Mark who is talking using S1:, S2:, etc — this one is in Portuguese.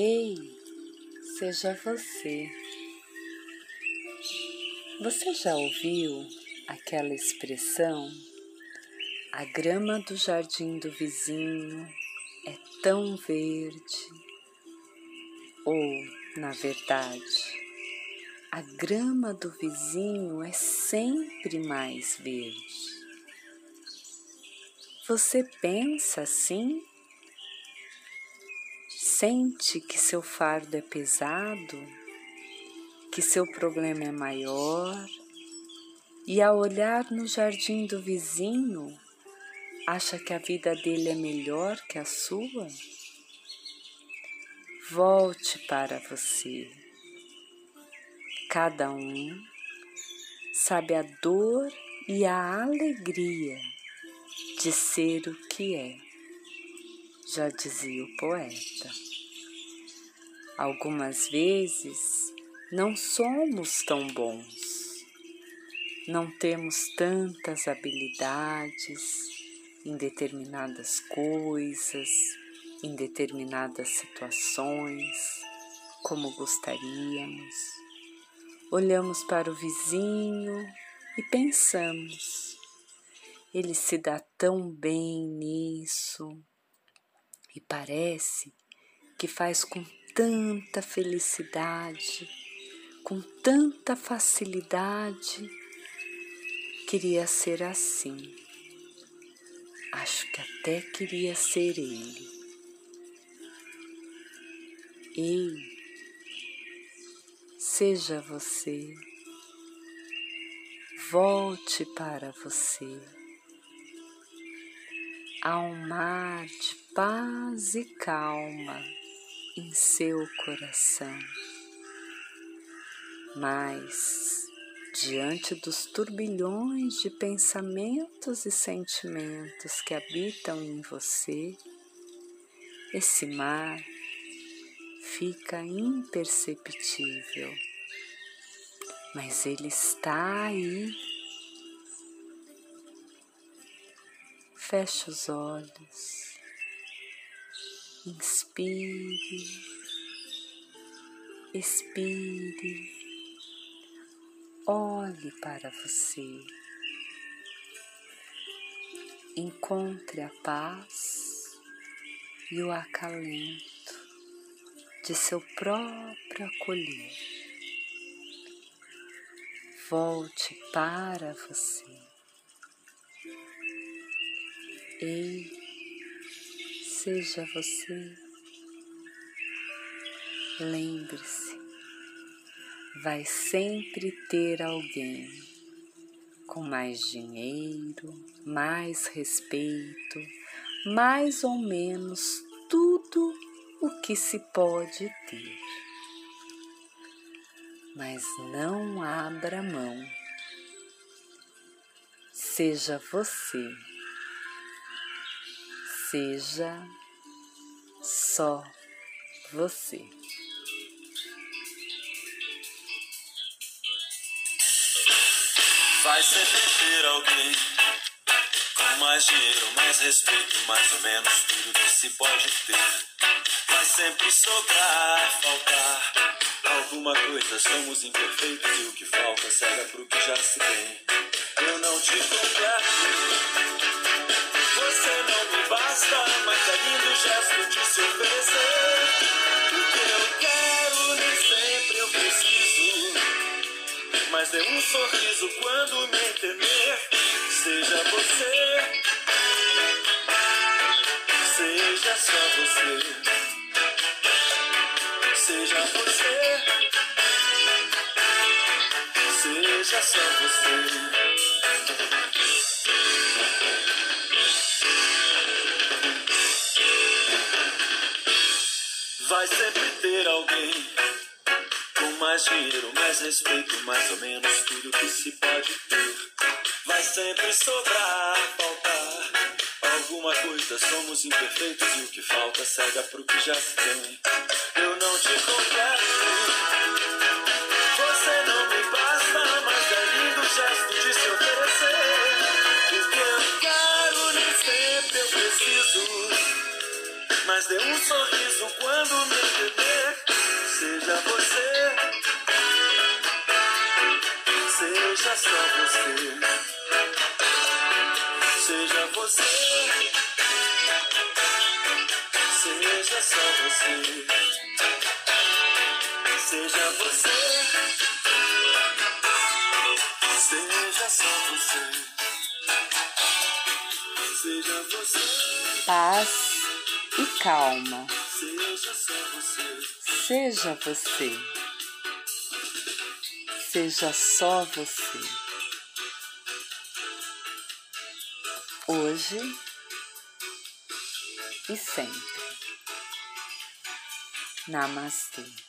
S1: Ei, seja você. Você já ouviu aquela expressão? A grama do jardim do vizinho é tão verde. Ou, na verdade, a grama do vizinho é sempre mais verde. Você pensa assim? Sente que seu fardo é pesado, que seu problema é maior, e ao olhar no jardim do vizinho, acha que a vida dele é melhor que a sua? Volte para você. Cada um sabe a dor e a alegria de ser o que é, já dizia o poeta. Algumas vezes não somos tão bons, não temos tantas habilidades em determinadas coisas, em determinadas situações, como gostaríamos. Olhamos para o vizinho e pensamos: ele se dá tão bem nisso e parece que faz com tanta felicidade, com tanta facilidade. Queria ser assim. Acho que até queria ser ele. Ei, seja você, volte para você. Há um mar de paz e calma em seu coração. Mas, diante dos turbilhões de pensamentos e sentimentos que habitam em você, esse mar fica imperceptível, mas ele está aí. Feche os olhos. Inspire, expire, olhe para você, encontre a paz e o acalento de seu próprio acolher. Volte para você. Ei, seja você. Lembre-se, vai sempre ter alguém com mais dinheiro, mais respeito, mais ou menos tudo o que se pode ter. Mas não abra mão. Seja você seja só você.
S2: Vai sempre ter alguém com mais dinheiro, mais respeito, mais ou menos tudo que se pode ter. Vai sempre sobrar, faltar alguma coisa. Somos imperfeitos e o que falta cega pro que já se tem. Eu não te completo gesto de se oferecer. O que eu quero nem sempre eu preciso. Mas dê um sorriso quando me entender. Seja você, seja só você. Seja você, seja só você. Vai sempre ter alguém com mais dinheiro, mais respeito, mais ou menos tudo que se pode ter. Vai sempre sobrar, faltar alguma coisa. Somos imperfeitos e o que falta cega pro que já se tem. Eu não te completo. Sorriso quando me ver. Seja você, seja só você, seja você, seja só você, seja você, seja só você, seja você.
S1: Paz e calma.
S2: Seja só você.
S1: Seja você. Seja só você. Hoje e sempre. Namastê.